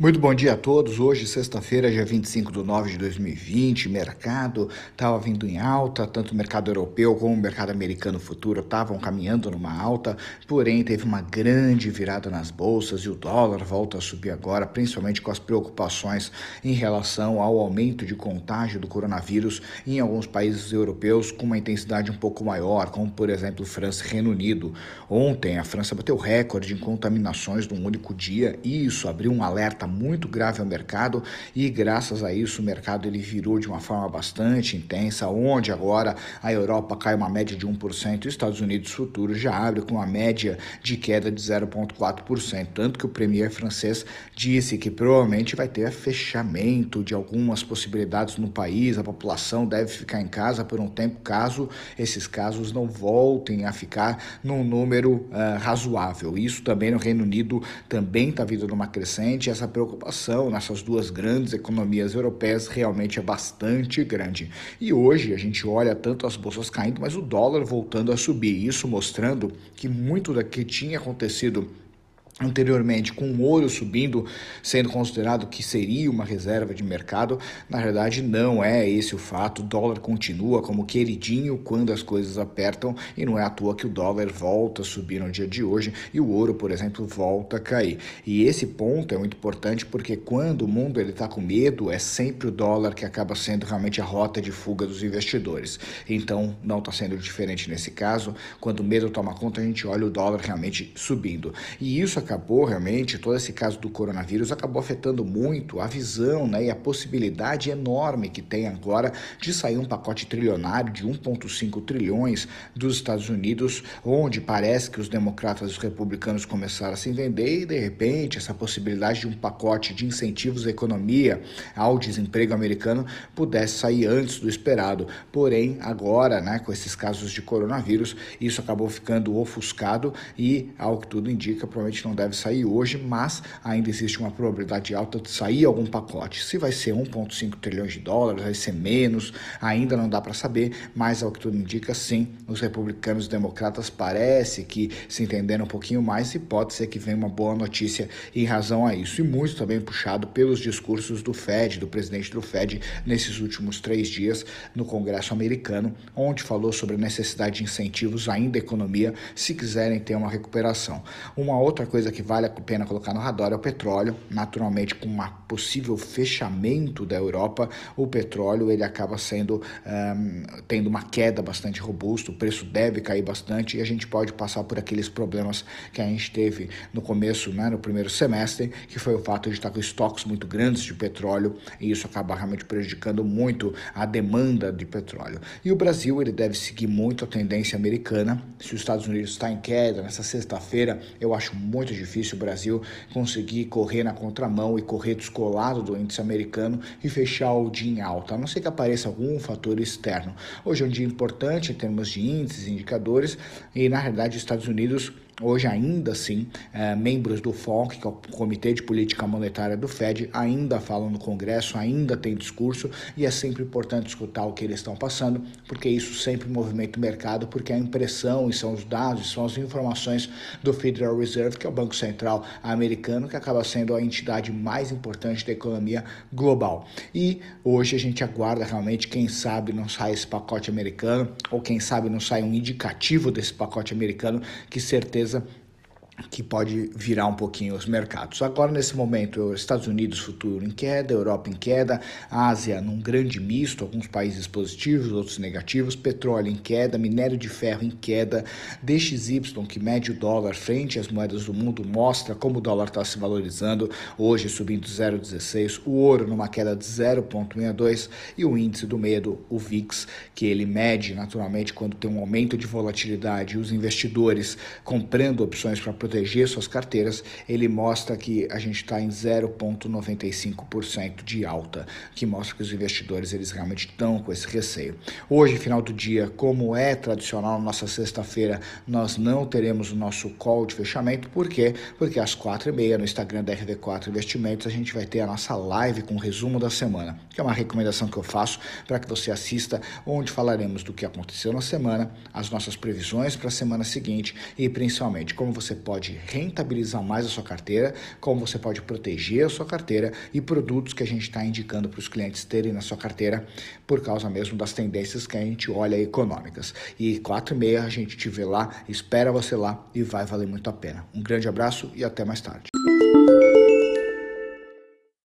Muito bom dia a todos. Hoje, sexta-feira, dia 25 de nove de 2020, mercado estava vindo em alta, tanto o mercado europeu como o mercado americano futuro estavam caminhando numa alta, porém teve uma grande virada nas bolsas e o dólar volta a subir agora, principalmente com as preocupações em relação ao aumento de contágio do coronavírus em alguns países europeus com uma intensidade um pouco maior, como por exemplo França e Reino Unido. Ontem, a França bateu recorde em contaminações num único dia e isso abriu um alerta muito grave ao mercado e graças a isso o mercado ele virou de uma forma bastante intensa, onde agora a Europa cai uma média de 1% e os Estados Unidos futuros já abre com uma média de queda de 0,4%, tanto que o premier francês disse que provavelmente vai ter fechamento de algumas possibilidades no país, a população deve ficar em casa por um tempo caso esses casos não voltem a ficar num número uh, razoável. Isso também no Reino Unido também está vindo numa crescente, essa preocupação nessas duas grandes economias europeias realmente é bastante grande. E hoje a gente olha tanto as bolsas caindo, mas o dólar voltando a subir, isso mostrando que muito do que tinha acontecido anteriormente com o ouro subindo, sendo considerado que seria uma reserva de mercado, na verdade não é esse o fato. O dólar continua como queridinho quando as coisas apertam e não é à toa que o dólar volta a subir no dia de hoje e o ouro, por exemplo, volta a cair. E esse ponto é muito importante porque quando o mundo ele está com medo, é sempre o dólar que acaba sendo realmente a rota de fuga dos investidores. Então não está sendo diferente nesse caso. Quando o medo toma conta, a gente olha o dólar realmente subindo. E isso acabou realmente, todo esse caso do coronavírus acabou afetando muito a visão né, e a possibilidade enorme que tem agora de sair um pacote trilionário de 1,5 trilhões dos Estados Unidos, onde parece que os democratas e os republicanos começaram a se vender e, de repente, essa possibilidade de um pacote de incentivos à economia, ao desemprego americano, pudesse sair antes do esperado. Porém, agora, né, com esses casos de coronavírus, isso acabou ficando ofuscado e, ao que tudo indica, provavelmente não deve sair hoje, mas ainda existe uma probabilidade alta de sair algum pacote. Se vai ser 1,5 trilhões de dólares, vai ser menos, ainda não dá para saber, mas ao que tudo indica, sim, os republicanos e democratas parece que se entenderam um pouquinho mais e pode ser que venha uma boa notícia em razão a isso. E muito também puxado pelos discursos do Fed, do presidente do Fed, nesses últimos três dias no Congresso americano, onde falou sobre a necessidade de incentivos ainda à economia se quiserem ter uma recuperação. Uma outra coisa coisa que vale a pena colocar no radar é o petróleo. Naturalmente, com um possível fechamento da Europa, o petróleo ele acaba sendo um, tendo uma queda bastante robusta, o preço deve cair bastante e a gente pode passar por aqueles problemas que a gente teve no começo, né, no primeiro semestre, que foi o fato de estar com estoques muito grandes de petróleo e isso acaba realmente prejudicando muito a demanda de petróleo. E o Brasil ele deve seguir muito a tendência americana. Se os Estados Unidos está em queda nessa sexta-feira, eu acho muito difícil o Brasil conseguir correr na contramão e correr descolado do índice americano e fechar o dia em alta, a não ser que apareça algum fator externo. Hoje é um dia importante em termos de índices indicadores e, na realidade, os Estados Unidos Hoje, ainda assim, é, membros do FONC, que é o Comitê de Política Monetária do Fed, ainda falam no Congresso, ainda tem discurso, e é sempre importante escutar o que eles estão passando, porque isso sempre movimenta o mercado, porque a impressão e são os dados, são as informações do Federal Reserve, que é o Banco Central americano, que acaba sendo a entidade mais importante da economia global. E hoje a gente aguarda realmente, quem sabe não sai esse pacote americano, ou quem sabe não sai um indicativo desse pacote americano, que certeza coisa que pode virar um pouquinho os mercados. Agora, nesse momento, Estados Unidos futuro em queda, Europa em queda, Ásia num grande misto, alguns países positivos, outros negativos, petróleo em queda, minério de ferro em queda, DXY, que mede o dólar frente às moedas do mundo, mostra como o dólar está se valorizando, hoje subindo 0,16, o ouro numa queda de 0,62 e o índice do medo, o VIX, que ele mede naturalmente quando tem um aumento de volatilidade os investidores comprando opções para proteger suas carteiras, ele mostra que a gente está em 0,95% de alta, que mostra que os investidores eles realmente estão com esse receio. Hoje, final do dia, como é tradicional, nossa sexta-feira, nós não teremos o nosso call de fechamento, por quê? Porque às quatro e meia no Instagram da RV4 Investimentos a gente vai ter a nossa live com o resumo da semana, que é uma recomendação que eu faço para que você assista, onde falaremos do que aconteceu na semana, as nossas previsões para a semana seguinte e principalmente como você pode pode rentabilizar mais a sua carteira, como você pode proteger a sua carteira e produtos que a gente está indicando para os clientes terem na sua carteira por causa mesmo das tendências que a gente olha econômicas. E quatro e meia a gente te vê lá, espera você lá e vai valer muito a pena. Um grande abraço e até mais tarde.